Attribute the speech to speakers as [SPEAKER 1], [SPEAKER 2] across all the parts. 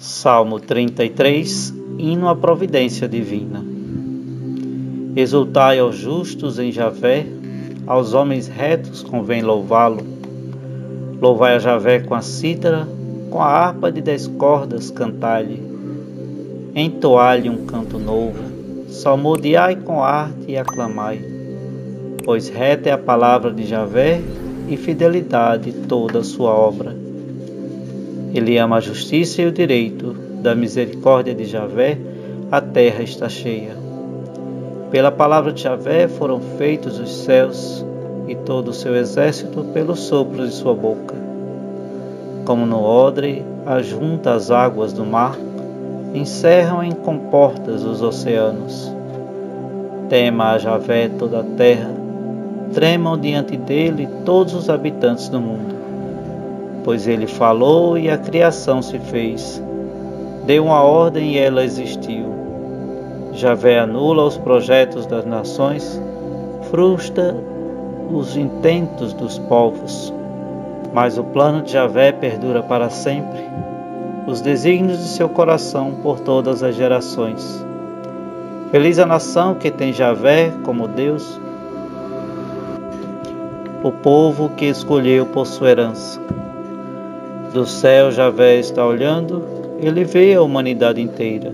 [SPEAKER 1] Salmo 33 Hino à providência divina. Exultai aos justos em Javé, aos homens retos convém louvá-lo. Louvai a Javé com a cítara, com a harpa de dez cordas cantai-lhe. Entoai-lhe um canto novo, salmodiai com arte e aclamai. Pois reta é a palavra de Javé e fidelidade toda a sua obra. Ele ama a justiça e o direito, da misericórdia de Javé, a terra está cheia. Pela palavra de Javé foram feitos os céus e todo o seu exército pelos sopros de sua boca. Como no odre ajunta as águas do mar, encerram em comportas os oceanos. Tema a Javé toda a terra, tremam diante dele todos os habitantes do mundo pois ele falou e a criação se fez. Deu uma ordem e ela existiu. Javé anula os projetos das nações, frustra os intentos dos povos. Mas o plano de Javé perdura para sempre, os desígnios de seu coração por todas as gerações. Feliz a nação que tem Javé como Deus, o povo que escolheu por sua herança. Do céu Javé está olhando, ele vê a humanidade inteira.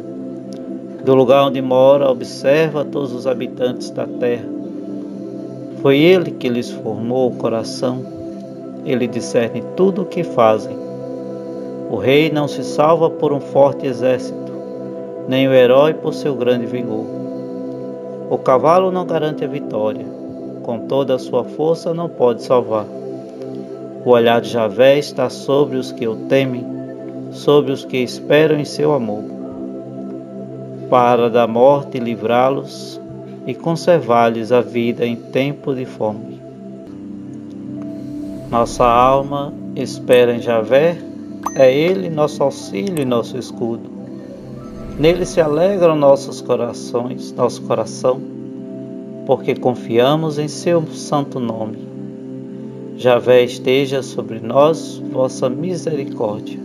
[SPEAKER 1] Do lugar onde mora, observa todos os habitantes da terra. Foi ele que lhes formou o coração, ele discerne tudo o que fazem. O rei não se salva por um forte exército, nem o herói por seu grande vigor. O cavalo não garante a vitória, com toda a sua força não pode salvar. O olhar de Javé está sobre os que o temem, sobre os que esperam em seu amor, para da morte livrá-los e conservar-lhes a vida em tempo de fome. Nossa alma espera em Javé, é Ele nosso auxílio e nosso escudo. Nele se alegram nossos corações, nosso coração, porque confiamos em seu santo nome. Javé esteja sobre nós vossa misericórdia,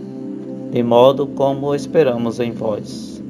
[SPEAKER 1] de modo como esperamos em vós.